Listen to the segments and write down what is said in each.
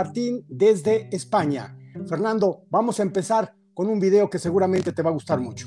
Martín desde España. Fernando, vamos a empezar con un video que seguramente te va a gustar mucho.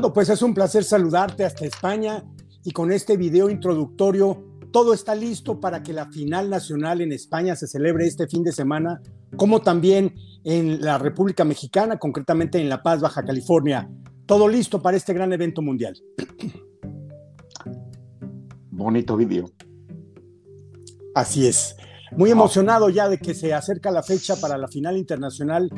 Pues es un placer saludarte hasta España y con este video introductorio todo está listo para que la final nacional en España se celebre este fin de semana, como también en la República Mexicana, concretamente en La Paz, Baja California. Todo listo para este gran evento mundial. Bonito vídeo. Así es. Muy emocionado ya de que se acerca la fecha para la final internacional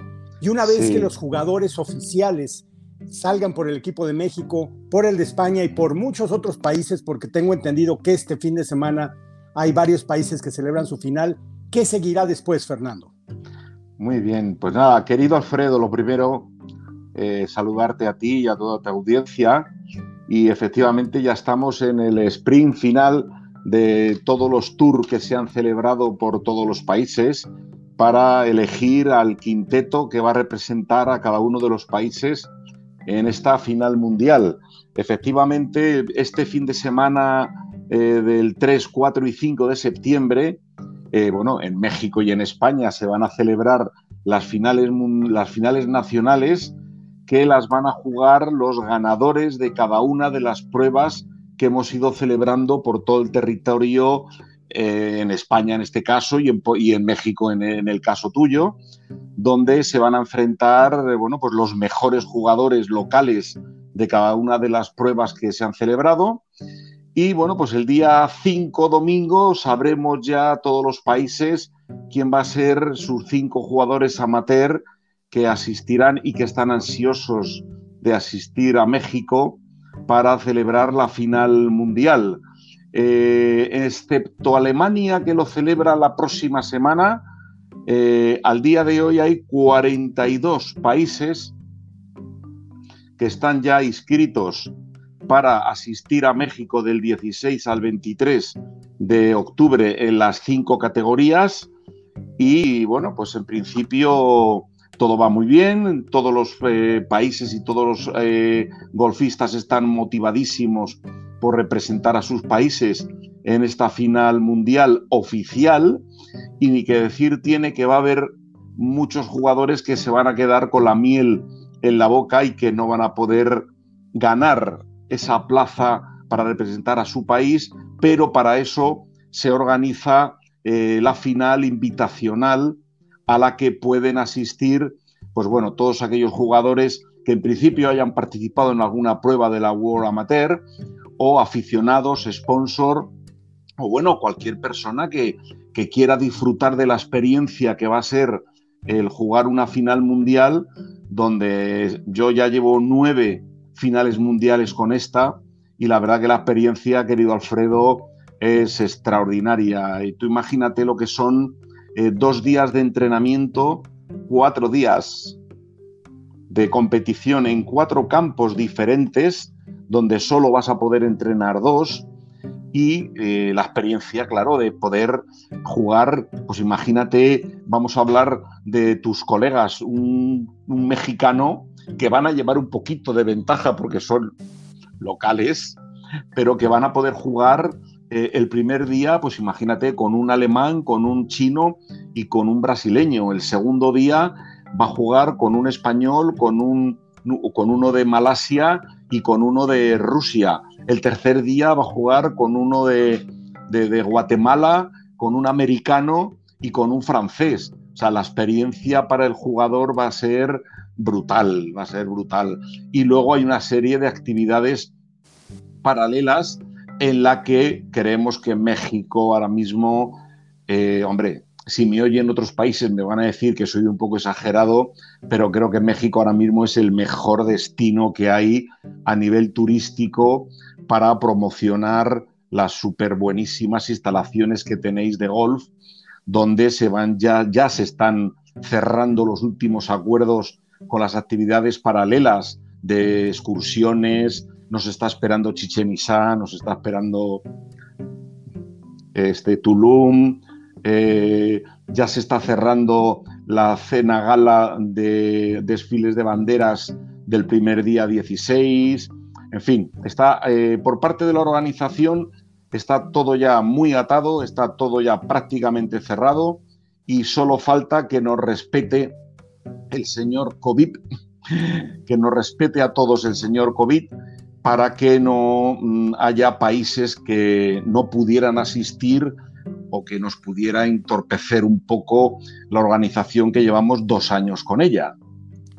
y una vez que los jugadores oficiales salgan por el equipo de México, por el de España y por muchos otros países, porque tengo entendido que este fin de semana hay varios países que celebran su final. ¿Qué seguirá después, Fernando? Muy bien, pues nada, querido Alfredo, lo primero, eh, saludarte a ti y a toda tu audiencia. Y efectivamente ya estamos en el sprint final de todos los tours que se han celebrado por todos los países para elegir al quinteto que va a representar a cada uno de los países en esta final mundial. Efectivamente, este fin de semana eh, del 3, 4 y 5 de septiembre, eh, bueno, en México y en España se van a celebrar las finales, las finales nacionales que las van a jugar los ganadores de cada una de las pruebas que hemos ido celebrando por todo el territorio, eh, en España en este caso y en, México en, el caso tuyo, donde se van a enfrentar bueno, pues los mejores jugadores locales de cada una de las pruebas que se han celebrado. Y bueno, pues el día 5 domingo sabremos ya todos los países quién va a ser sus cinco jugadores amateur que asistirán y que están ansiosos de asistir a México para celebrar la final mundial. Eh, excepto Alemania, que lo celebra la próxima semana, eh, al día de hoy hay 42 países que están ya inscritos para asistir a México del 16 al 23 de octubre en las cinco categorías. Y bueno, pues en principio todo va muy bien, todos los eh, países y todos los golfistas están motivadísimos por representar a sus países en esta final mundial oficial. Y ni que decir tiene que va a haber muchos jugadores que se van a quedar con la miel en la boca y que no van a poder ganar esa plaza para representar a su país, pero para eso se organiza eh, la final invitacional a la que pueden asistir, pues bueno, todos aquellos jugadores que en principio hayan participado en alguna prueba de la World Amateur o aficionados, sponsor o bueno, cualquier persona que, que quiera disfrutar de la experiencia que va a ser el jugar una final mundial donde yo ya llevo nueve finales mundiales con esta y la verdad que la experiencia, querido Alfredo, es extraordinaria. Y tú imagínate lo que son eh, dos días de entrenamiento, cuatro días de competición en cuatro campos diferentes, donde solo vas a poder entrenar dos, y eh, la experiencia, claro, de poder jugar, pues imagínate, vamos a hablar de tus colegas, un, mexicano que van a llevar un poquito de ventaja porque son locales, pero que van a poder jugar eh, el primer día, pues imagínate, con un alemán, con un chino y con un brasileño. El segundo día va a jugar con un español, con, un, con uno de Malasia y con uno de Rusia. El tercer día va a jugar con uno de, Guatemala, con un americano y con un francés. O sea, la experiencia para el jugador va a ser brutal, va a ser brutal. Y luego hay una serie de actividades paralelas en la que creemos que México ahora mismo, eh, hombre, si me oyen otros países me van a decir que soy un poco exagerado, pero creo que México ahora mismo es el mejor destino que hay a nivel turístico para promocionar las súper buenísimas instalaciones que tenéis de golf, donde se van ya, ya se están cerrando los últimos acuerdos con las actividades paralelas de excursiones, nos está esperando Chichen nos está esperando este, Tulum, eh, ya se está cerrando la cena gala de desfiles de banderas del primer día 16. En fin, está eh, por parte de la organización está todo ya muy atado, está todo ya prácticamente cerrado y solo falta que nos respete el señor COVID, que nos respete a todos el señor COVID para que no mm, haya países que no pudieran asistir o que nos pudiera entorpecer un poco la organización que llevamos dos años con ella.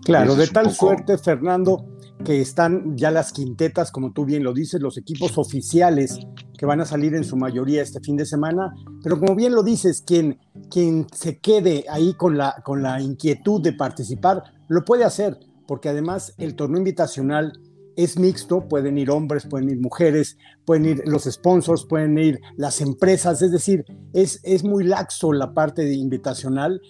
Claro, de tal suerte, Fernando, que están ya las quintetas, como tú bien lo dices, los equipos oficiales que van a salir en su mayoría este fin de semana, pero como bien lo dices, quien, quien se quede ahí con la, con la inquietud de participar, lo puede hacer, porque además el torneo invitacional es mixto, pueden ir hombres, pueden ir mujeres, pueden ir los sponsors, pueden ir las empresas, es decir, es, es muy laxo la parte de invitacional,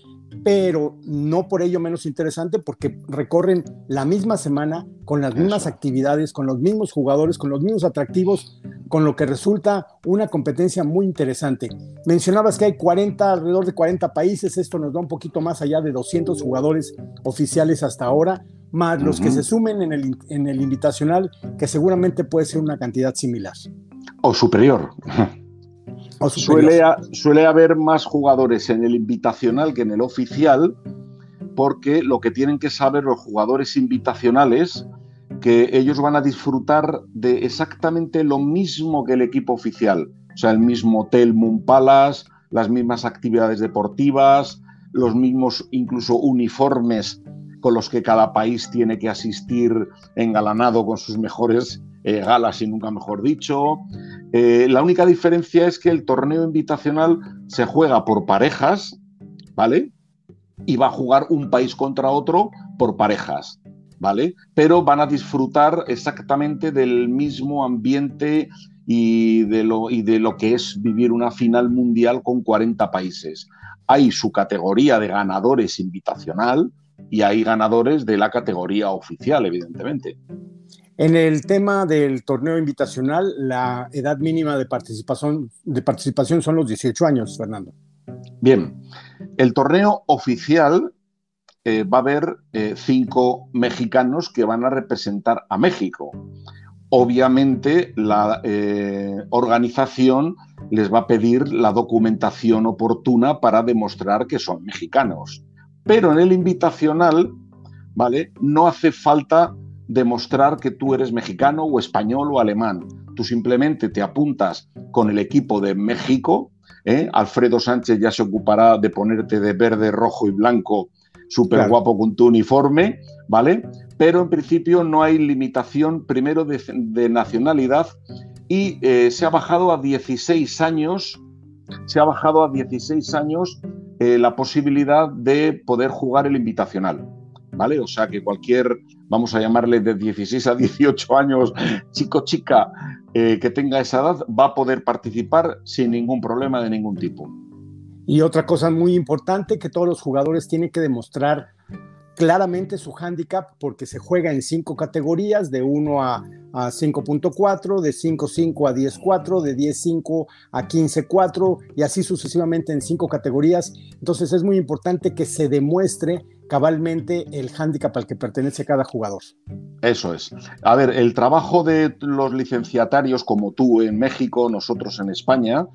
pero no por ello menos interesante porque recorren la misma semana con las mismas actividades, con los mismos jugadores, con los mismos atractivos, con lo que resulta una competencia muy interesante. Mencionabas que hay 40, alrededor de 40 países, esto nos da un poquito más allá de 200 jugadores oficiales hasta ahora, más los que se sumen en el, en el invitacional, que seguramente puede ser una cantidad similar. O superior. Suele, suele haber más jugadores en el invitacional que en el oficial, porque lo que tienen que saber los jugadores invitacionales que ellos van a disfrutar de exactamente lo mismo que el equipo oficial. O sea, el mismo hotel Moon Palace, las mismas actividades deportivas, los mismos incluso uniformes con los que cada país tiene que asistir engalanado con sus mejores eh, galas y nunca mejor dicho. Eh, la única diferencia es que el torneo invitacional se juega por parejas, ¿vale? Y va a jugar un país contra otro por parejas. ¿Vale? Pero van a disfrutar exactamente del mismo ambiente y de lo, y de lo que es vivir una final mundial con 40 países. Hay su categoría de ganadores invitacional y hay ganadores de la categoría oficial, evidentemente. En el tema del torneo invitacional, la edad mínima de participación, de participación son los 18 años, Fernando. Bien, el torneo oficial eh, va a haber eh, cinco mexicanos que van a representar a México. Obviamente la eh, organización les va a pedir la documentación oportuna para demostrar que son mexicanos. Pero en el invitacional, ¿vale? No hace falta demostrar que tú eres mexicano o español o alemán. Tú simplemente te apuntas con el equipo de México. Alfredo Sánchez ya se ocupará de ponerte de verde, rojo y blanco súper guapo con tu uniforme, ¿vale? Pero en principio no hay limitación primero de, nacionalidad y eh, se ha bajado a 16 años, se ha bajado a 16 años eh, la posibilidad de poder jugar el invitacional, ¿vale? O sea que cualquier, vamos a llamarle de 16 a 18 años, chico, chica, eh, que tenga esa edad, va a poder participar sin ningún problema de ningún tipo. Y otra cosa muy importante que todos los jugadores tienen que demostrar claramente su handicap porque se juega en cinco categorías, de 1 a, 5.4, de 5.5 a 10.4, de 10.5 a 15.4 y así sucesivamente en cinco categorías. Entonces es muy importante que se demuestre cabalmente el handicap al que pertenece cada jugador. Eso es. A ver, el trabajo de los licenciatarios como tú en México, nosotros en España,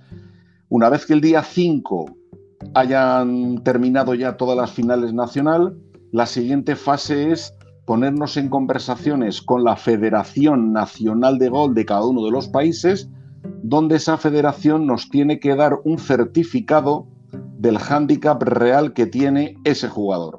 una vez que el día 5 hayan terminado ya todas las finales nacional, la siguiente fase es ponernos en conversaciones con la Federación Nacional de Gol de cada uno de los países, donde esa federación nos tiene que dar un certificado del hándicap real que tiene ese jugador.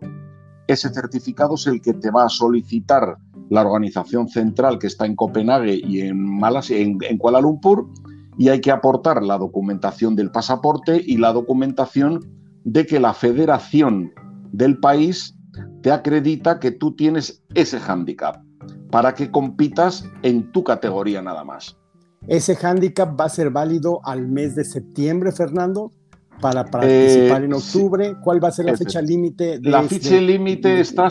Ese certificado es el que te va a solicitar la organización central que está en Copenhague y en, Malasia, en Kuala Lumpur, y hay que aportar la documentación del pasaporte y la documentación de que la federación del país te acredita que tú tienes ese hándicap para que compitas en tu categoría nada más. ¿Ese hándicap va a ser válido al mes de septiembre, Fernando? Para participar en eh, octubre, ¿cuál va a ser la fecha límite? La fecha este límite está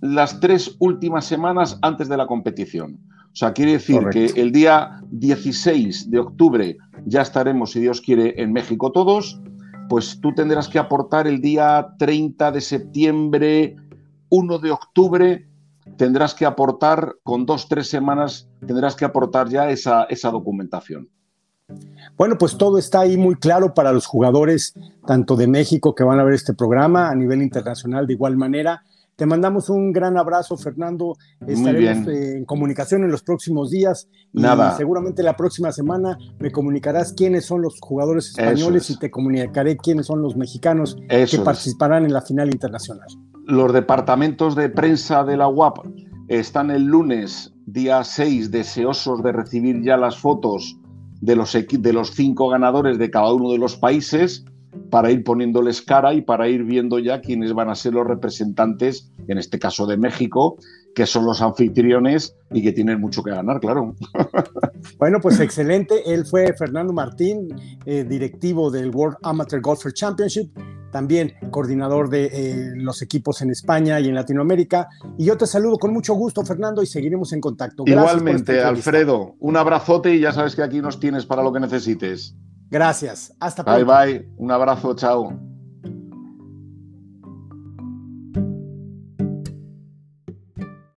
las tres últimas semanas antes de la competición. O sea, quiere decir que el día 16 de octubre ya estaremos, si Dios quiere, en México todos. Pues tú tendrás que aportar el día 30 de septiembre, 1 de octubre, tendrás que aportar, con dos, tres semanas, tendrás que aportar ya esa, esa documentación. Bueno, pues todo está ahí muy claro para los jugadores, tanto de México que van a ver este programa, a nivel internacional de igual manera. Te mandamos un gran abrazo, Fernando. Estaremos en comunicación en los próximos días y seguramente la próxima semana me comunicarás quiénes son los jugadores españoles y te comunicaré quiénes son los mexicanos que participarán en la final internacional. Los departamentos de prensa de la UAP están el lunes, día 6, deseosos de recibir ya las fotos de los, de los cinco ganadores de cada uno de los países para ir poniéndoles cara y para ir viendo ya quiénes van a ser los representantes, en este caso de México, que son los anfitriones y que tienen mucho que ganar, claro. Bueno, pues excelente. Él fue Fernando Martín, eh, directivo del World Amateur Golfer Championship, también coordinador de eh, los equipos en España y en Latinoamérica. Y yo te saludo con mucho gusto, Fernando, y seguiremos en contacto. Igualmente, Alfredo, un abrazote y ya sabes que aquí nos tienes para lo que necesites. Gracias. Hasta pronto. Bye bye. Un abrazo. Chao.